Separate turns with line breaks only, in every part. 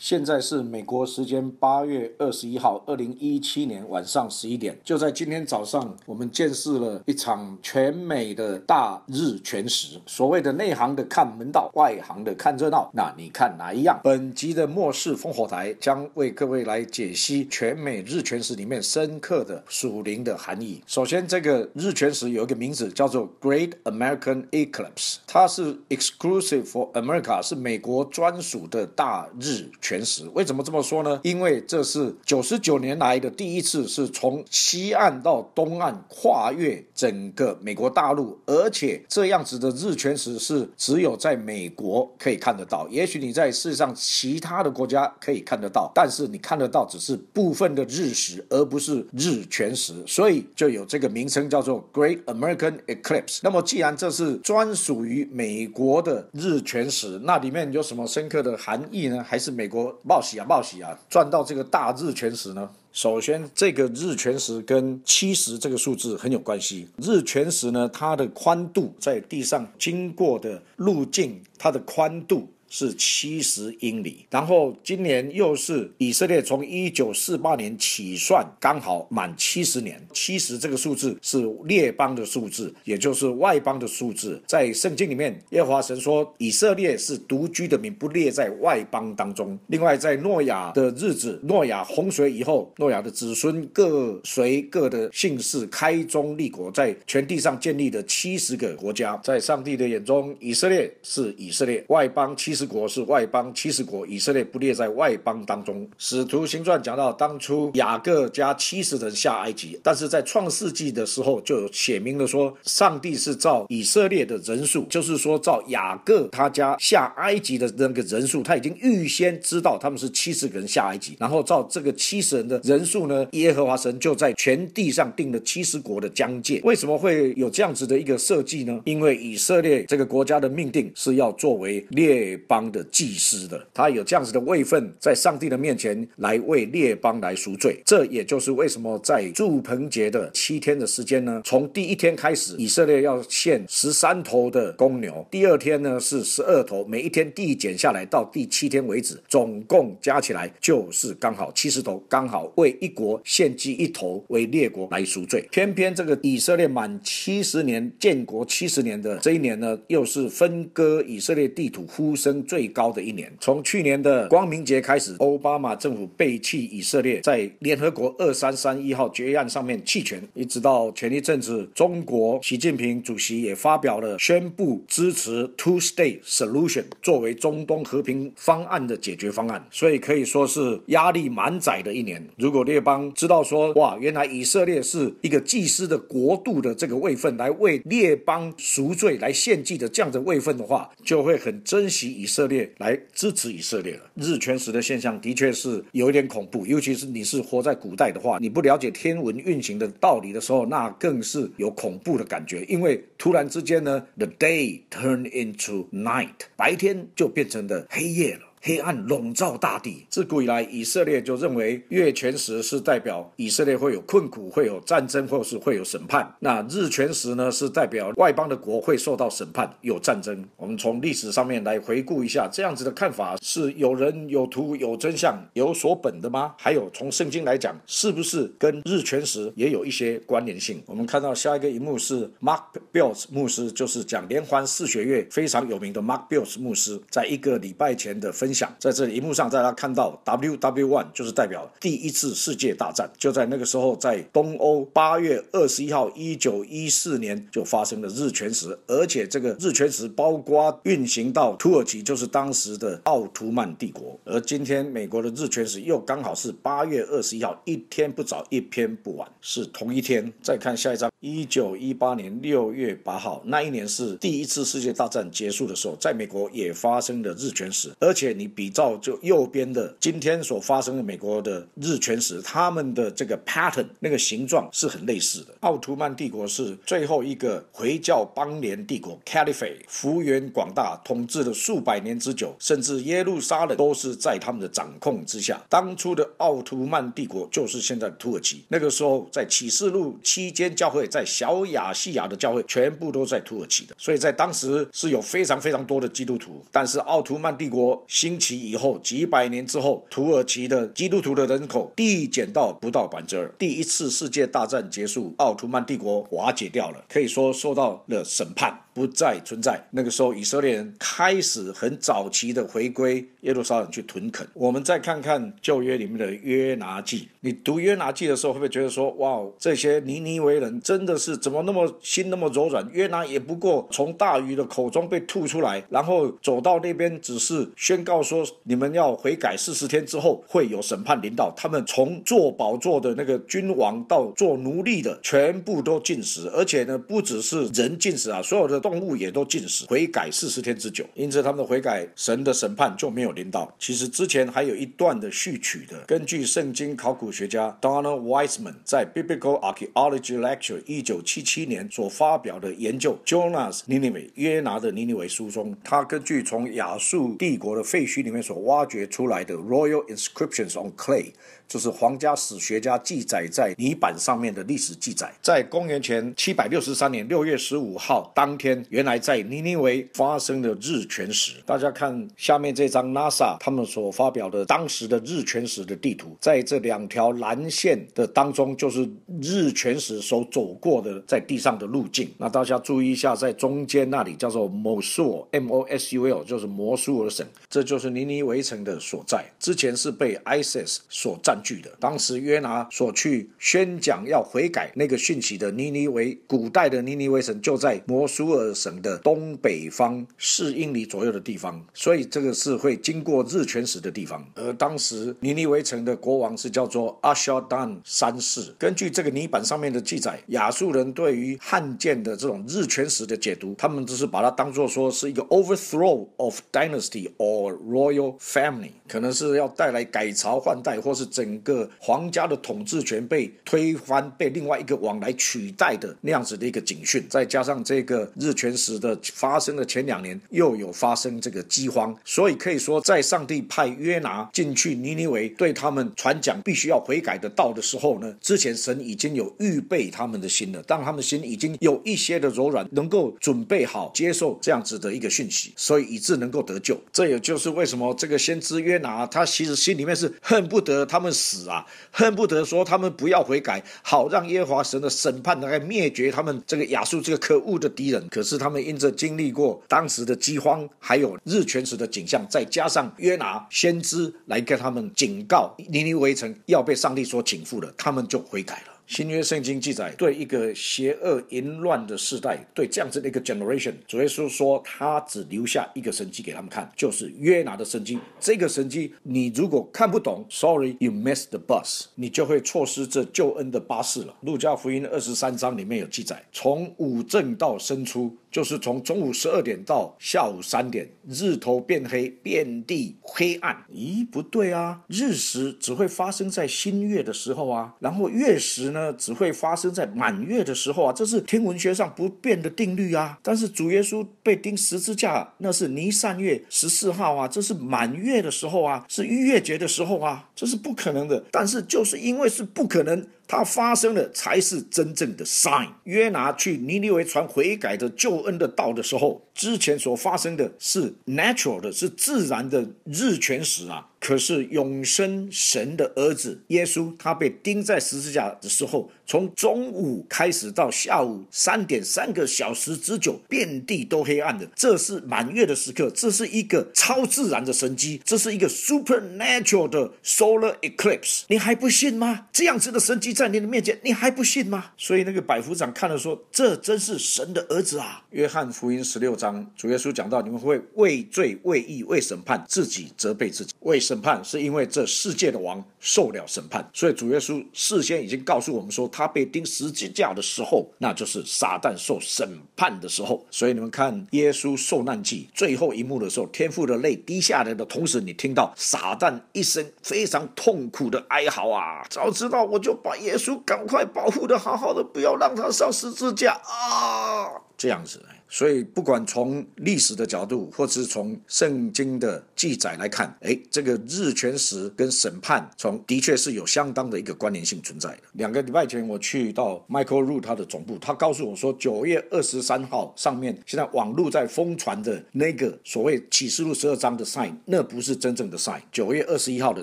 现在是美国时间八月二十一号，二零一七年晚上十一点。就在今天早上，我们见识了一场全美的大日全食。所谓的内行的看门道，外行的看热闹。那你看哪一样？本集的末世烽火台将为各位来解析全美日全食里面深刻的属灵的含义。首先，这个日全食有一个名字叫做 Great American Eclipse，它是 exclusive for America，是美国专属的大日。全全食为什么这么说呢？因为这是九十九年来的第一次，是从西岸到东岸跨越整个美国大陆，而且这样子的日全食是只有在美国可以看得到。也许你在世上其他的国家可以看得到，但是你看得到只是部分的日食，而不是日全食，所以就有这个名称叫做 Great American Eclipse。那么既然这是专属于美国的日全食，那里面有什么深刻的含义呢？还是美国？冒喜啊，冒喜啊！赚到这个大日全食呢？首先，这个日全食跟七十这个数字很有关系。日全食呢，它的宽度在地上经过的路径，它的宽度。是七十英里，然后今年又是以色列从一九四八年起算，刚好满七十年。七十这个数字是列邦的数字，也就是外邦的数字。在圣经里面，耶和华神说以色列是独居的民，不列在外邦当中。另外，在诺亚的日子，诺亚洪水以后，诺亚的子孙各随各的姓氏，开宗立国，在全地上建立的七十个国家，在上帝的眼中，以色列是以色列，外邦七十。国是外邦，七十国以色列不列在外邦当中。使徒行传讲到，当初雅各加七十人下埃及，但是在创世纪的时候就有写明了说，上帝是照以色列的人数，就是说照雅各他家下埃及的那个人数，他已经预先知道他们是七十个人下埃及，然后照这个七十人的人数呢，耶和华神就在全地上定了七十国的疆界。为什么会有这样子的一个设计呢？因为以色列这个国家的命定是要作为列。邦的祭司的，他有这样子的位分，在上帝的面前来为列邦来赎罪。这也就是为什么在祝棚节的七天的时间呢，从第一天开始，以色列要献十三头的公牛，第二天呢是十二头，每一天递减下来到第七天为止，总共加起来就是刚好七十头，刚好为一国献祭一头，为列国来赎罪。偏偏这个以色列满七十年建国七十年的这一年呢，又是分割以色列地图呼声。最高的一年，从去年的光明节开始，奥巴马政府背弃以色列在联合国二三三一号决议案上面弃权，一直到前一阵子，中国习近平主席也发表了宣布支持 Two State Solution 作为中东和平方案的解决方案，所以可以说是压力满载的一年。如果列邦知道说，哇，原来以色列是一个祭司的国度的这个位分，来为列邦赎罪、来献祭的这样的位分的话，就会很珍惜以。以色列来支持以色列了。日全食的现象的确是有一点恐怖，尤其是你是活在古代的话，你不了解天文运行的道理的时候，那更是有恐怖的感觉。因为突然之间呢，the day turned into night，白天就变成了黑夜了。黑暗笼罩大地。自古以来，以色列就认为月全食是代表以色列会有困苦、会有战争，或是会有审判。那日全食呢，是代表外邦的国会受到审判、有战争。我们从历史上面来回顾一下，这样子的看法是有人有图、有真相、有所本的吗？还有从圣经来讲，是不是跟日全食也有一些关联性？我们看到下一个一幕是 Mark Bills 牧师，就是讲连环四血月非常有名的 Mark Bills 牧师，在一个礼拜前的分。分享在这里，荧幕上大家看到 W W One 就是代表第一次世界大战，就在那个时候，在东欧八月二十一号，一九一四年就发生了日全食，而且这个日全食包括运行到土耳其，就是当时的奥图曼帝国。而今天美国的日全食又刚好是八月二十一号，一天不早，一天不晚，是同一天。再看下一张，一九一八年六月八号，那一年是第一次世界大战结束的时候，在美国也发生了日全食，而且。你比照就右边的今天所发生的美国的日全食，他们的这个 pattern 那个形状是很类似的。奥图曼帝国是最后一个回教邦联帝国，Caliphate 幅员广大，统治了数百年之久，甚至耶路撒冷都是在他们的掌控之下。当初的奥图曼帝国就是现在的土耳其。那个时候在启示录期间，教会在小亚细亚的教会全部都在土耳其的，所以在当时是有非常非常多的基督徒。但是奥图曼帝国新兴起以后几百年之后，土耳其的基督徒的人口递减到不到百分之二。第一次世界大战结束，奥图曼帝国瓦解掉了，可以说受到了审判。不再存在。那个时候，以色列人开始很早期的回归耶路撒冷去屯垦。我们再看看旧约里面的约拿记，你读约拿记的时候，会不会觉得说，哇，这些尼尼维人真的是怎么那么心那么柔软？约拿也不过从大鱼的口中被吐出来，然后走到那边，只是宣告说，你们要悔改，四十天之后会有审判临到。他们从做宝座的那个君王到做奴隶的，全部都进食，而且呢，不只是人进食啊，所有的。动物也都禁食，悔改四十天之久，因此他们的悔改，神的审判就没有临到。其实之前还有一段的序曲的，根据圣经考古学家 Donald Wiseman 在 Biblical Archaeology Lecture 一九七七年所发表的研究《Jonas Ninive 约拿的尼尼微书》中，他根据从亚述帝国的废墟里面所挖掘出来的 Royal Inscriptions on Clay。就是皇家史学家记载在泥板上面的历史记载，在公元前七百六十三年六月十五号当天，原来在尼尼维发生的日全食。大家看下面这张 NASA 他们所发表的当时的日全食的地图，在这两条蓝线的当中，就是日全食所走过的在地上的路径。那大家注意一下，在中间那里叫做 Mosul M O S U L，就是摩苏尔省，这就是尼尼维城的所在。之前是被 ISIS 所占。据的，当时约拿所去宣讲要悔改那个讯息的尼尼维，古代的尼尼维城就在摩苏尔省的东北方四英里左右的地方，所以这个是会经过日全食的地方。而当时尼尼微城的国王是叫做阿肖丹三世。根据这个泥板上面的记载，亚述人对于汉建的这种日全食的解读，他们只是把它当做说是一个 overthrow of dynasty or royal family，可能是要带来改朝换代，或是整。个皇家的统治权被推翻，被另外一个王来取代的那样子的一个警讯，再加上这个日全食的发生的前两年又有发生这个饥荒，所以可以说，在上帝派约拿进去尼尼维对他们传讲必须要悔改的道的时候呢，之前神已经有预备他们的心了，当他们心已经有一些的柔软，能够准备好接受这样子的一个讯息，所以以致能够得救。这也就是为什么这个先知约拿他其实心里面是恨不得他们。死啊！恨不得说他们不要悔改，好让耶和华神的审判来灭绝他们这个亚述这个可恶的敌人。可可是他们因着经历过当时的饥荒，还有日全食的景象，再加上约拿先知来跟他们警告尼尼微城要被上帝所请覆了，他们就悔改了。新约圣经记载，对一个邪恶淫乱的时代，对这样子的一个 generation，主耶稣说他只留下一个神迹给他们看，就是约拿的神迹。这个神迹，你如果看不懂，sorry，you missed the bus，你就会错失这救恩的巴士了。路加福音二十三章里面有记载，从五正到生出。就是从中午十二点到下午三点，日头变黑，遍地黑暗。咦，不对啊！日食只会发生在新月的时候啊，然后月食呢，只会发生在满月的时候啊，这是天文学上不变的定律啊。但是主耶稣被钉十字架，那是尼散月十四号啊，这是满月的时候啊，是逾越节的时候啊，这是不可能的。但是就是因为是不可能。它发生的才是真正的 sign。约拿去尼尼微传悔改的救恩的道的时候，之前所发生的是 natural 的，是自然的日全食啊。可是永生神的儿子耶稣，他被钉在十字架的时候，从中午开始到下午三点三个小时之久，遍地都黑暗的。这是满月的时刻，这是一个超自然的神迹，这是一个 supernatural 的 solar eclipse。你还不信吗？这样子的神迹在你的面前，你还不信吗？所以那个百夫长看了说：“这真是神的儿子啊！”约翰福音十六章，主耶稣讲到：“你们会畏罪、畏义、为审判，自己责备自己，为。”审判是因为这世界的王受了审判，所以主耶稣事先已经告诉我们说，他被钉十字架的时候，那就是撒旦受审判的时候。所以你们看耶稣受难记最后一幕的时候，天父的泪滴下来的同时，你听到撒旦一声非常痛苦的哀嚎啊！早知道我就把耶稣赶快保护的好好的，不要让他上十字架啊！这样子。所以不管从历史的角度，或者是从圣经的记载来看，哎，这个日全食跟审判，从的确是有相当的一个关联性存在的。两个礼拜前我去到 Michael Root 他的总部，他告诉我说，九月二十三号上面现在网络在疯传的那个所谓启示录十二章的 sign，那不是真正的 sign，九月二十一号的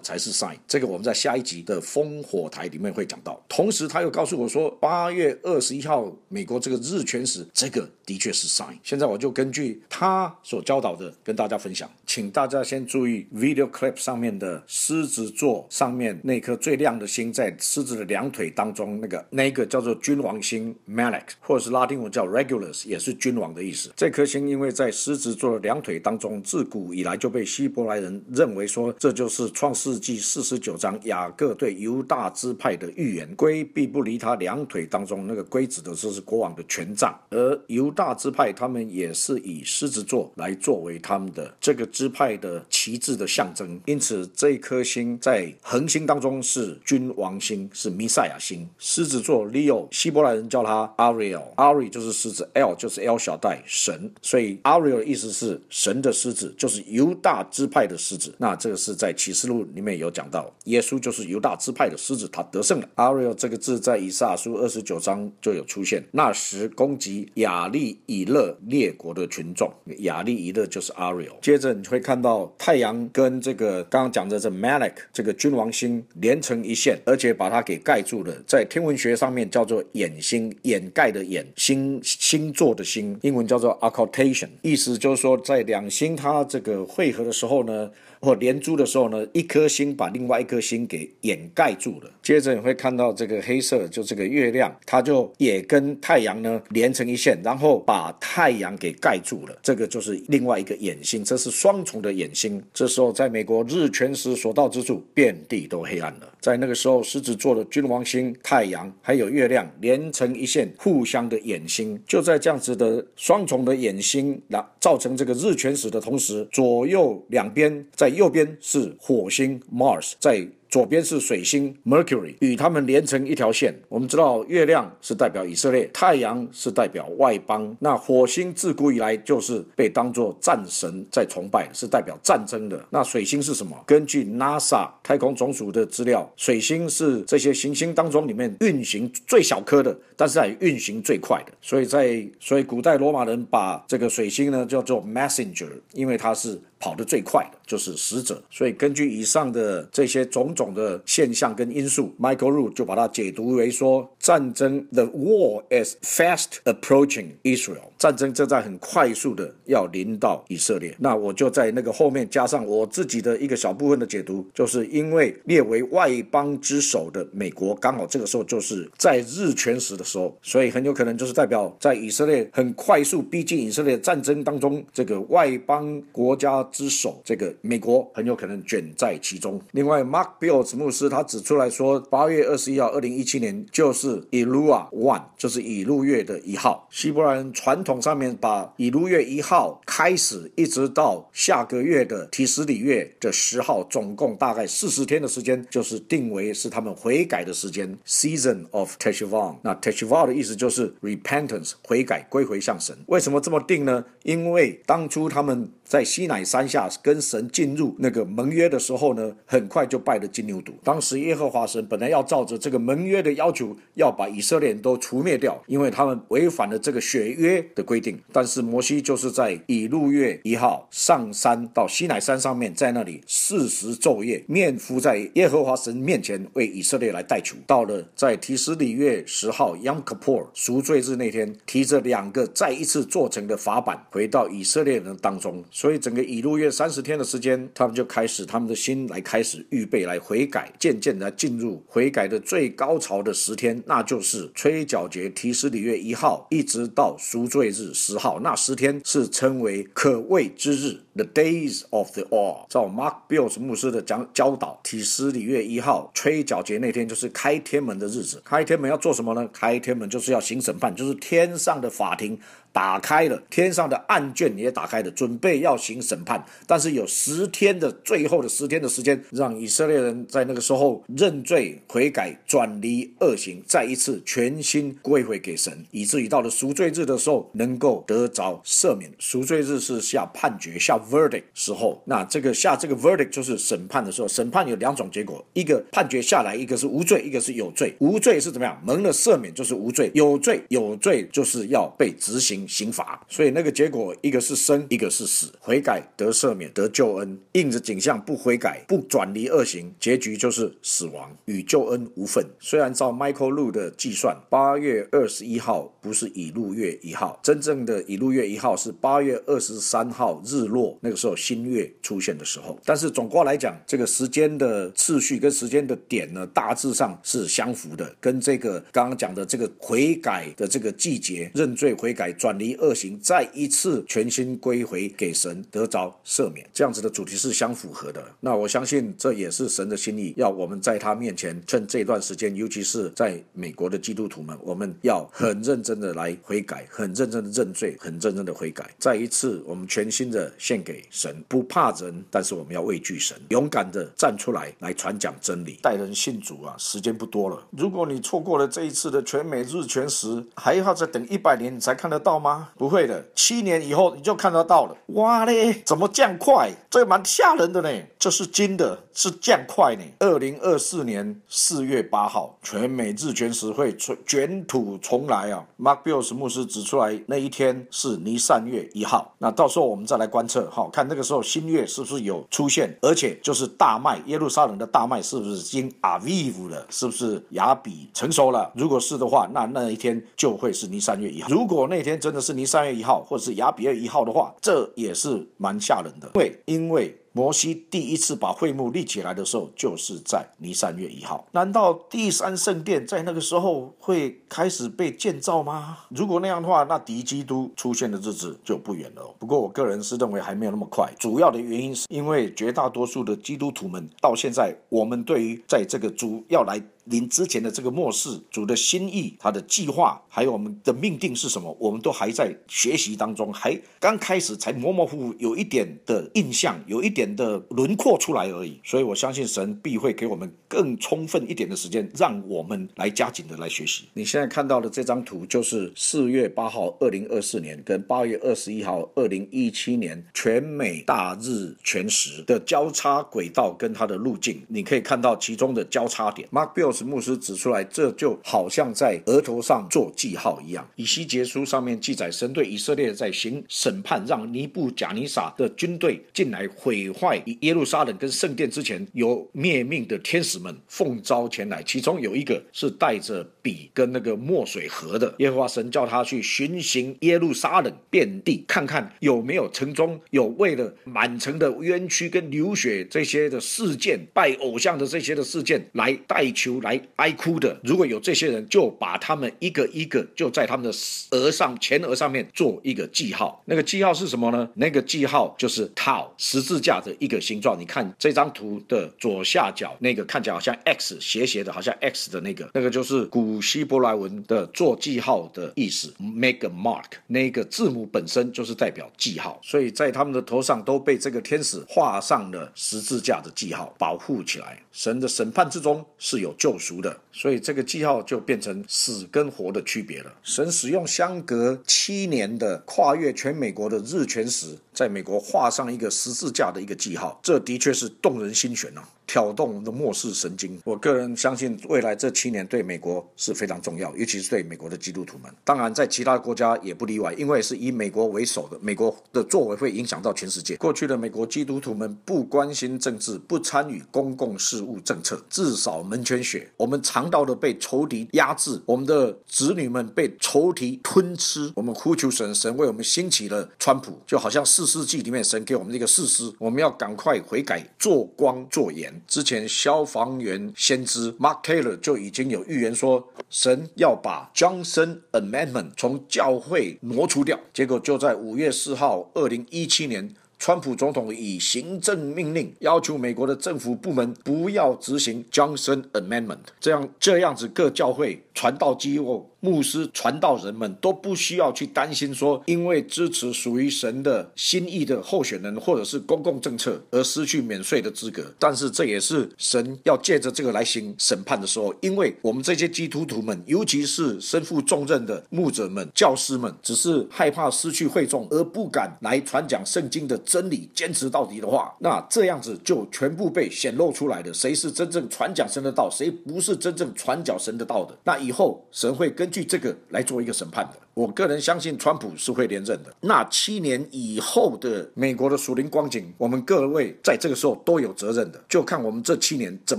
才是 sign。这个我们在下一集的烽火台里面会讲到。同时他又告诉我说，八月二十一号美国这个日全食，这个的确是 sign。现在我就根据他所教导的跟大家分享，请大家先注意 video clip 上面的狮子座上面那颗最亮的星，在狮子的两腿当中，那个那个叫做君王星 Malak，或者是拉丁文叫 Regulus，也是君王的意思。这颗星因为在狮子座的两腿当中，自古以来就被希伯来人认为说，这就是创世纪四十九章雅各对犹大支派的预言。龟必不离他两腿当中，那个龟指的就是国王的权杖，而犹大支派他们也是以狮子座来作为他们的这个支派的旗帜的象征。因此，这一颗星在恒星当中是君王星，是弥赛亚星。狮子座 Leo，希伯来人叫他 Ariel，Ari 就是狮子，L 就是 L 小带神，所以 Ariel 的意思是神的狮子，就是犹大支派的狮子。那这个是在启示录里面有讲到，耶稣就是犹大支派的狮子，他得胜了。Ariel 这个字在以赛亚书二十九章就有出现，那时攻击亚利以勒列国的群众，亚利以勒就是 Ariel。接着会看到太阳跟这个刚刚讲的这 Malik 这个君王星连成一线，而且把它给盖住了，在天文学上面叫做掩星，掩盖的掩，星星座的星，英文叫做 occultation，意思就是说在两星它这个汇合的时候呢。或连珠的时候呢，一颗星把另外一颗星给掩盖住了。接着你会看到这个黑色，就这个月亮，它就也跟太阳呢连成一线，然后把太阳给盖住了。这个就是另外一个眼星，这是双重的眼星。这时候在美国日全食所到之处，遍地都黑暗了。在那个时候，狮子座的君王星、太阳还有月亮连成一线，互相的眼星。就在这样子的双重的眼星，那造成这个日全食的同时，左右两边在在右边是火星 Mars，在。左边是水星 Mercury，与它们连成一条线。我们知道月亮是代表以色列，太阳是代表外邦。那火星自古以来就是被当作战神在崇拜，是代表战争的。那水星是什么？根据 NASA 太空总署的资料，水星是这些行星当中里面运行最小颗的，但是也运行最快的。所以在所以古代罗马人把这个水星呢叫做 Messenger，因为它是。跑得最快的就是死者，所以根据以上的这些种种的现象跟因素，Michael Rood 就把它解读为说，战争 The war is fast approaching Israel，战争正在很快速的要临到以色列。那我就在那个后面加上我自己的一个小部分的解读，就是因为列为外邦之首的美国，刚好这个时候就是在日全食的时候，所以很有可能就是代表在以色列很快速逼近以色列战争当中，这个外邦国家。之首，这个美国很有可能卷在其中。另外，Mark Bills 牧师他指出来说，八月二十一号，二零一七年就是 Elua One，就是以路月的一号。希伯来人传统上面把以六月一号开始，一直到下个月的提斯里月的十号，总共大概四十天的时间，就是定为是他们悔改的时间，Season of Teshuvah。那 Teshuvah 的意思就是 repentance，悔改归回向神。为什么这么定呢？因为当初他们在西乃山下跟神进入那个盟约的时候呢，很快就拜了金牛犊。当时耶和华神本来要照着这个盟约的要求，要把以色列人都除灭掉，因为他们违反了这个血约的规定。但是摩西就是在以路月一号上山到西乃山上面，在那里四十昼夜面伏在耶和华神面前，为以色列来代求。到了在提斯里月十号 Yom Kippur 赎罪日那天，提着两个再一次做成的法板，回到以色列人当中。所以整个以路月三十天的时间，他们就开始他们的心来开始预备来悔改，渐渐的进入悔改的最高潮的十天，那就是吹角节提斯里月一号，一直到赎罪日十号，那十天是称为可畏之日，the days of the awe。照 Mark Bills 牧师的讲教导，提斯里月一号吹角节那天就是开天门的日子。开天门要做什么呢？开天门就是要行审判，就是天上的法庭。打开了，天上的案卷也打开了，准备要行审判。但是有十天的最后的十天的时间，让以色列人在那个时候认罪悔改，转离恶行，再一次全心归回给神，以至于到了赎罪日的时候能够得着赦免。赎罪日是下判决、下 verdict 时候，那这个下这个 verdict 就是审判的时候。审判有两种结果，一个判决下来，一个是无罪，一个是有罪。无罪是怎么样？蒙了赦免就是无罪，有罪有罪就是要被执行刑罚。所以那个结果，一个是生，一个是死。悔改得赦免得救恩，应着景象不悔改不转离恶行，结局就是死亡，与救恩无份。虽然照 Michael Lu 的计算，八月二十一号不是以路月一号，真正的以路月一号是八月二十三号日落，那个时候新月出现的时候。但是总括来讲，这个时间的次序跟时间的点呢，大致上是相符的，跟这个刚刚讲的这个悔改的这个季节，认罪悔改转离恶行，再一次全心归回给神，得着赦免，这样子的主题是相符合的。那我相信这也是神的心意，要我们在他面前，趁这段时间，尤其是在美国的基督徒们，我们要很认真的来悔改，很认真的认罪，很认真的悔改，再一次我们全心的献给神，不怕人，但是我们要畏惧神，勇敢的站出来，来传讲真理，带人信主啊！时间不多了，如果你错过了这一次的全美日全食，还要再等一百年你才看得到吗？不会的，七年以后你就看得到了。哇嘞，怎么这样快？这蛮吓人的呢。这是金的，是降快呢。二零二四年四月八号，全美日全食会卷土重来啊！Mark Bills 牧师指出来，那一天是尼三月一号。那到时候我们再来观测，好，看那个时候新月是不是有出现，而且就是大麦，耶路撒冷的大麦是不是已经 Aviv 了？是不是雅比成熟了？如果是的话，那那一天就会是尼三月一号。如果那天真的是尼三月一号，或者是雅比月一号的话，这也是蛮吓人的。对，因为。摩西第一次把会幕立起来的时候，就是在尼三月一号。难道第三圣殿在那个时候会开始被建造吗？如果那样的话，那敌基督出现的日子就不远了。不过我个人是认为还没有那么快。主要的原因是因为绝大多数的基督徒们到现在，我们对于在这个主要来。临之前的这个末世，主的心意、他的计划，还有我们的命定是什么，我们都还在学习当中，还刚开始，才模模糊糊有一点的印象，有一点的轮廓出来而已。所以我相信神必会给我们更充分一点的时间，让我们来加紧的来学习。你现在看到的这张图，就是四月八号，二零二四年跟八月二十一号，二零一七年全美大日全食的交叉轨道跟它的路径，你可以看到其中的交叉点。Mark Bill。牧师指出来，这就好像在额头上做记号一样。以西结书上面记载，神对以色列在行审判，让尼布贾尼撒的军队进来毁坏耶路撒冷跟圣殿之前，有灭命的天使们奉召前来，其中有一个是带着笔跟那个墨水盒的。耶和华神叫他去巡行耶路撒冷遍地，看看有没有城中有为了满城的冤屈跟流血这些的事件，拜偶像的这些的事件来代求。来哀哭的，如果有这些人，就把他们一个一个就在他们的额上前额上面做一个记号。那个记号是什么呢？那个记号就是套十字架的一个形状。你看这张图的左下角那个看起来好像 X 斜斜的，好像 X 的那个，那个就是古古希伯来文的做记号的意思，make a mark。那个字母本身就是代表记号，所以在他们的头上都被这个天使画上了十字架的记号，保护起来。神的审判之中是有救赎的，所以这个记号就变成死跟活的区别了。神使用相隔七年的跨越全美国的日全食，在美国画上一个十字架的一个记号，这的确是动人心弦啊。挑动我们的末世神经。我个人相信，未来这七年对美国是非常重要，尤其是对美国的基督徒们。当然，在其他国家也不例外，因为是以美国为首的，美国的作为会影响到全世界。过去的美国基督徒们不关心政治，不参与公共事务政策，至少门前雪。我们尝到的被仇敌压制，我们的子女们被仇敌吞吃。我们呼求神，神为我们兴起了川普，就好像四世纪里面神给我们这个誓师，我们要赶快悔改，做光做盐。之前消防员先知 Mark Taylor 就已经有预言说，神要把 Johnson Amendment 从教会挪除掉。结果就在五月四号，二零一七年，川普总统以行政命令要求美国的政府部门不要执行 Johnson Amendment，这样这样子各教会传道机构。牧师、传道人们都不需要去担心说，因为支持属于神的心意的候选人或者是公共政策而失去免税的资格。但是这也是神要借着这个来行审判的时候，因为我们这些基督徒们，尤其是身负重任的牧者们、教师们，只是害怕失去会众而不敢来传讲圣经的真理，坚持到底的话，那这样子就全部被显露出来的，谁是真正传讲神的道，谁不是真正传讲神的道的？那以后神会根据据这个来做一个审判的。我个人相信，川普是会连任的。那七年以后的美国的属灵光景，我们各位在这个时候都有责任的，就看我们这七年怎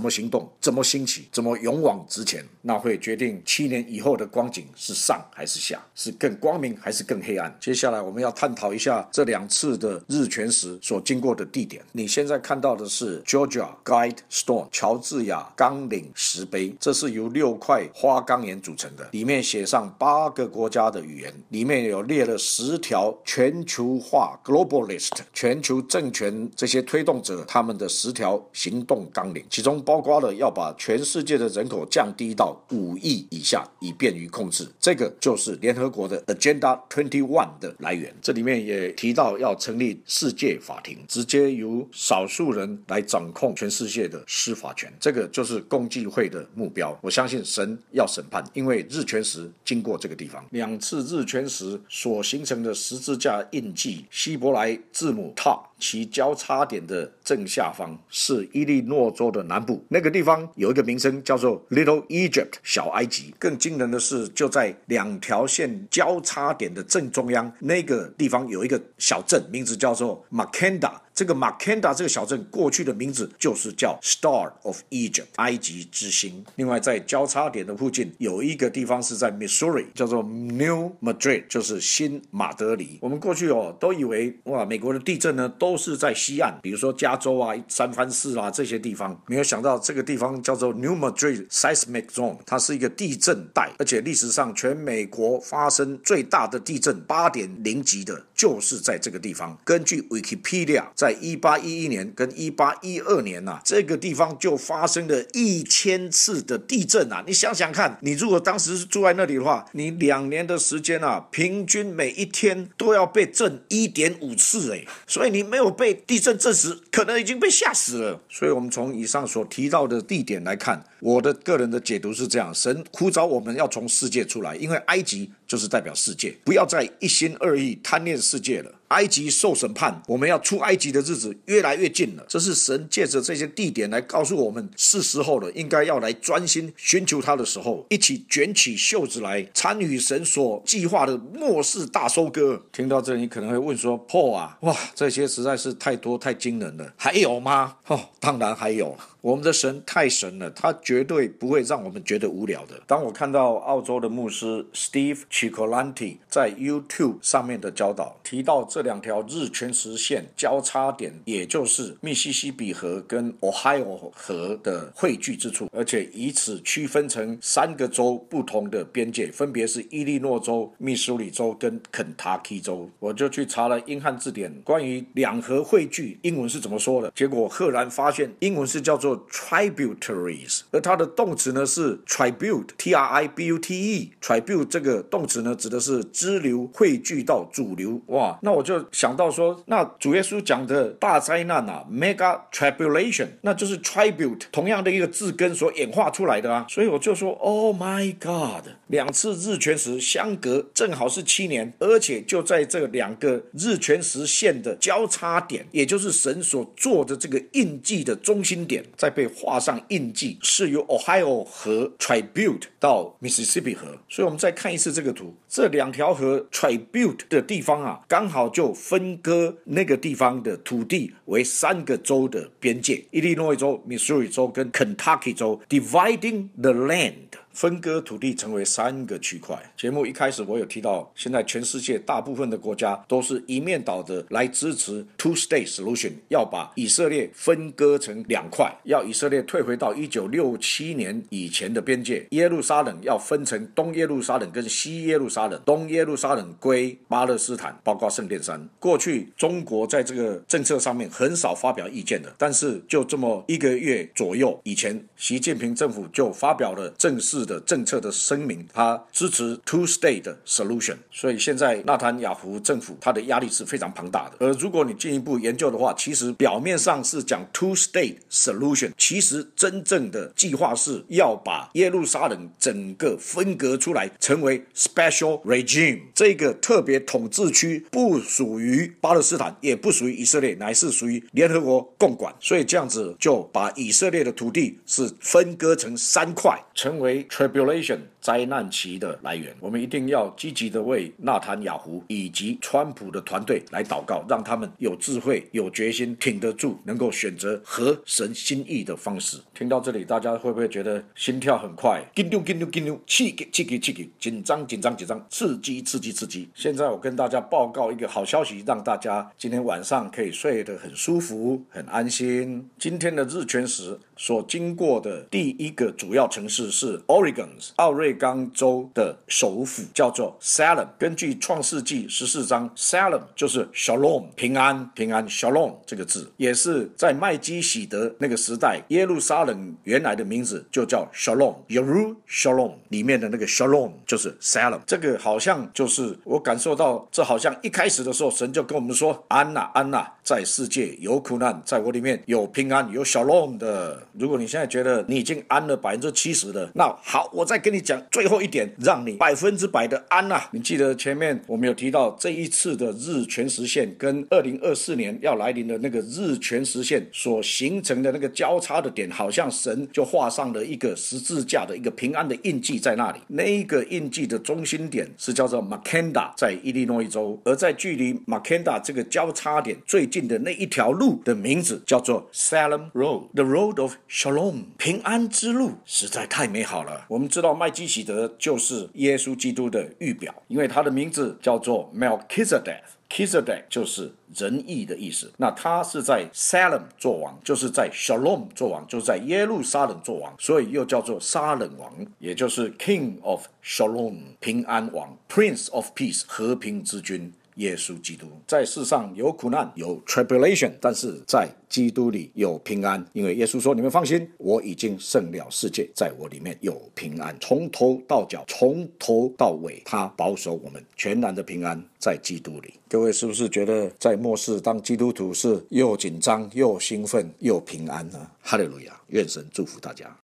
么行动，怎么兴起，怎么勇往直前，那会决定七年以后的光景是上还是下，是更光明还是更黑暗。接下来我们要探讨一下这两次的日全食所经过的地点。你现在看到的是 Georgia Guidestone 乔治亚钢岭石碑，这是由六块花岗岩组成的，里面写上八个国家的。语言里面有列了十条全球化 globalist 全球政权这些推动者他们的十条行动纲领，其中包括了要把全世界的人口降低到五亿以下，以便于控制。这个就是联合国的 Agenda Twenty One 的来源。这里面也提到要成立世界法庭，直接由少数人来掌控全世界的司法权。这个就是共济会的目标。我相信神要审判，因为日全食经过这个地方两次。日全食所形成的十字架印记，希伯来字母 “Ta”。其交叉点的正下方是伊利诺州的南部，那个地方有一个名称叫做 Little Egypt 小埃及。更惊人的是，就在两条线交叉点的正中央，那个地方有一个小镇，名字叫做 makanda。这个 makanda 这个小镇过去的名字就是叫 Star of Egypt 埃及之星。另外，在交叉点的附近有一个地方是在 Missouri，叫做 New Madrid，就是新马德里。我们过去哦都以为哇，美国的地震呢都都是在西岸，比如说加州啊、三藩市啊这些地方。没有想到这个地方叫做 New Madrid Seismic Zone，它是一个地震带，而且历史上全美国发生最大的地震八点零级的，就是在这个地方。根据 Wikipedia，在一八一一年跟一八一二年呐，这个地方就发生了一千次的地震啊！你想想看，你如果当时是住在那里的话，你两年的时间啊，平均每一天都要被震一点五次哎，所以你没。没有被地震证实，可能已经被吓死了。所以，我们从以上所提到的地点来看，我的个人的解读是这样：神呼召我们要从世界出来，因为埃及就是代表世界，不要再一心二意贪恋世界了。埃及受审判，我们要出埃及的日子越来越近了。这是神借着这些地点来告诉我们，是时候了，应该要来专心寻求他的时候，一起卷起袖子来参与神所计划的末世大收割。听到这里，你可能会问说：“破啊，哇，这些实在是太多太惊人了，还有吗？”哦，当然还有。我们的神太神了，他绝对不会让我们觉得无聊的。当我看到澳洲的牧师 Steve Chicolanti 在 YouTube 上面的教导，提到这两条日全食线交叉点，也就是密西西比河跟 Ohio 河的汇聚之处，而且以此区分成三个州不同的边界，分别是伊利诺州、密苏里州跟肯塔基州。我就去查了英汉字典，关于两河汇聚英文是怎么说的，结果赫然发现英文是叫做。tributaries，而它的动词呢是 tribute，t r i b u t e，tribute 这个动词呢指的是支流汇聚到主流。哇，那我就想到说，那主耶稣讲的大灾难啊，mega tribulation，那就是 tribute 同样的一个字根所演化出来的啊。所以我就说，Oh my God，两次日全食相隔正好是七年，而且就在这两个日全食线的交叉点，也就是神所做的这个印记的中心点。再被画上印记，是由 Ohio 河 tribute 到 Mississippi 河，所以我们再看一次这个图，这两条河 tribute 的地方啊，刚好就分割那个地方的土地为三个州的边界：伊利诺伊州、Missouri 州跟 Kentucky 州，dividing the land。分割土地成为三个区块。节目一开始我有提到，现在全世界大部分的国家都是一面倒的来支持 two-state solution，要把以色列分割成两块，要以色列退回到一九六七年以前的边界。耶路撒冷要分成东耶路撒冷跟西耶路撒冷，东耶路撒冷归巴勒斯坦，包括圣殿山。过去中国在这个政策上面很少发表意见的，但是就这么一个月左右以前，习近平政府就发表了正式。的政策的声明，他支持 two state solution。所以现在纳坦雅胡政府他的压力是非常庞大的。而如果你进一步研究的话，其实表面上是讲 two state solution，其实真正的计划是要把耶路撒冷整个分割出来，成为 special regime，这个特别统治区不属于巴勒斯坦，也不属于以色列，乃是属于联合国共管。所以这样子就把以色列的土地是分割成三块，成为 tribulation。灾难期的来源，我们一定要积极的为纳坦雅胡以及川普的团队来祷告，让他们有智慧、有决心，挺得住，能够选择合神心意的方式。听到这里，大家会不会觉得心跳很快？紧张、紧张、紧张，气给气给气给，紧张、紧张、紧张，刺激、刺激、刺激。现在我跟大家报告一个好消息，让大家今天晚上可以睡得很舒服、很安心。今天的日全食所经过的第一个主要城市是 Oregon，奥瑞。冈州的首府叫做 Salem。根据创世纪十四章，Salem 就是 Shalom 平安平安 Shalom 这个字，也是在麦基喜德那个时代，耶路撒冷原来的名字就叫 Shalom Yerushalom 里面的那个 Shalom 就是 Salem。这个好像就是我感受到，这好像一开始的时候，神就跟我们说：安娜安娜，在世界有苦难，在我里面有平安有 Shalom 的。如果你现在觉得你已经安了百分之七十的，那好，我再跟你讲。最后一点，让你百分之百的安呐！你记得前面我们有提到，这一次的日全食线跟二零二四年要来临的那个日全食线所形成的那个交叉的点，好像神就画上了一个十字架的一个平安的印记在那里。那一个印记的中心点是叫做 Makenda，在伊利诺伊州，而在距离 Makenda 这个交叉点最近的那一条路的名字叫做 Salem Road，The Road of Shalom，平安之路，实在太美好了。我们知道麦基。喜德就是耶稣基督的预表，因为他的名字叫做 melchizedekizedek 就是仁义的意思。那他是在 Salem 做王，就是在 Shalom 做王，就是在耶路撒冷做王，所以又叫做撒冷王，也就是 King of Shalom 平安王，Prince of Peace 和平之君。耶稣基督在世上有苦难，有 tribulation，但是在基督里有平安，因为耶稣说：“你们放心，我已经胜了世界，在我里面有平安，从头到脚，从头到尾，他保守我们全然的平安在基督里。”各位是不是觉得在末世当基督徒是又紧张又兴奋又平安呢？哈利路亚！愿神祝福大家。